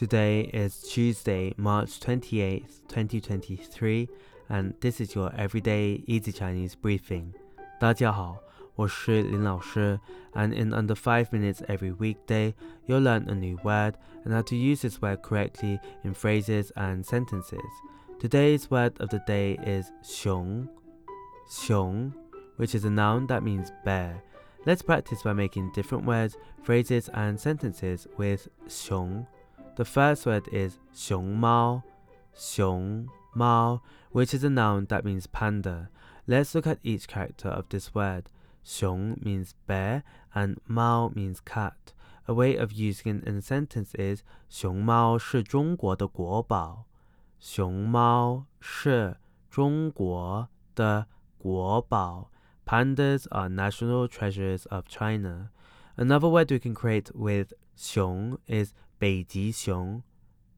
Today is Tuesday, March 28th, 2023, and this is your everyday easy Chinese briefing. 大家好，我是林老师, and in under 5 minutes every weekday, you'll learn a new word and how to use this word correctly in phrases and sentences. Today's word of the day is 熊,熊, which is a noun that means bear. Let's practice by making different words, phrases, and sentences with 熊. The first word is 熊猫,熊猫, which is a noun that means panda. Let's look at each character of this word. 熊 means bear and 猫 means cat. A way of using it in a sentence is 熊猫是中国的国宝。熊猫是中国的国宝。Pandas are national treasures of China. Another word we can create with 熊 is 北极熊,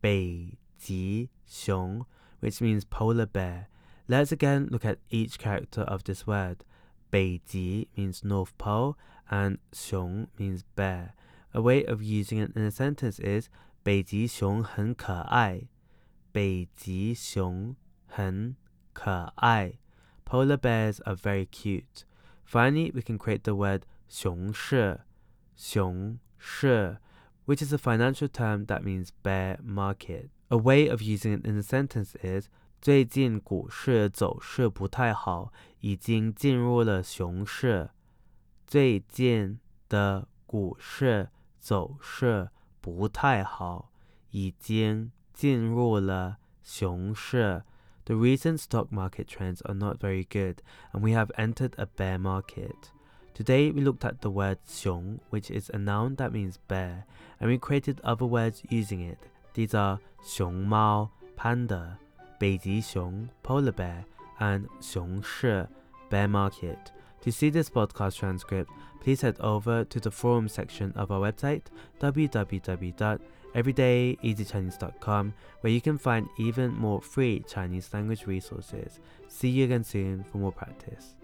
北极熊, which means polar bear. Let's again look at each character of this word. 北极 means North Pole and 熊 means bear. A way of using it in a sentence is 北极熊很可爱。北极熊很可爱。Polar bears are very cute. Finally, we can create the word 熊市,熊市 which is a financial term that means bear market. A way of using it in a sentence is 最近股市走势不太好，已经进入了熊市。最近的股市走势不太好，已经进入了熊市。The recent stock market trends are not very good, and we have entered a bear market. Today we looked at the word xiong, which is a noun that means bear, and we created other words using it. These are xiong mao, panda, beiji xiong, polar bear, and xiong shi, bear market. To see this podcast transcript, please head over to the forum section of our website www.everydayeasychinese.com where you can find even more free Chinese language resources. See you again soon for more practice.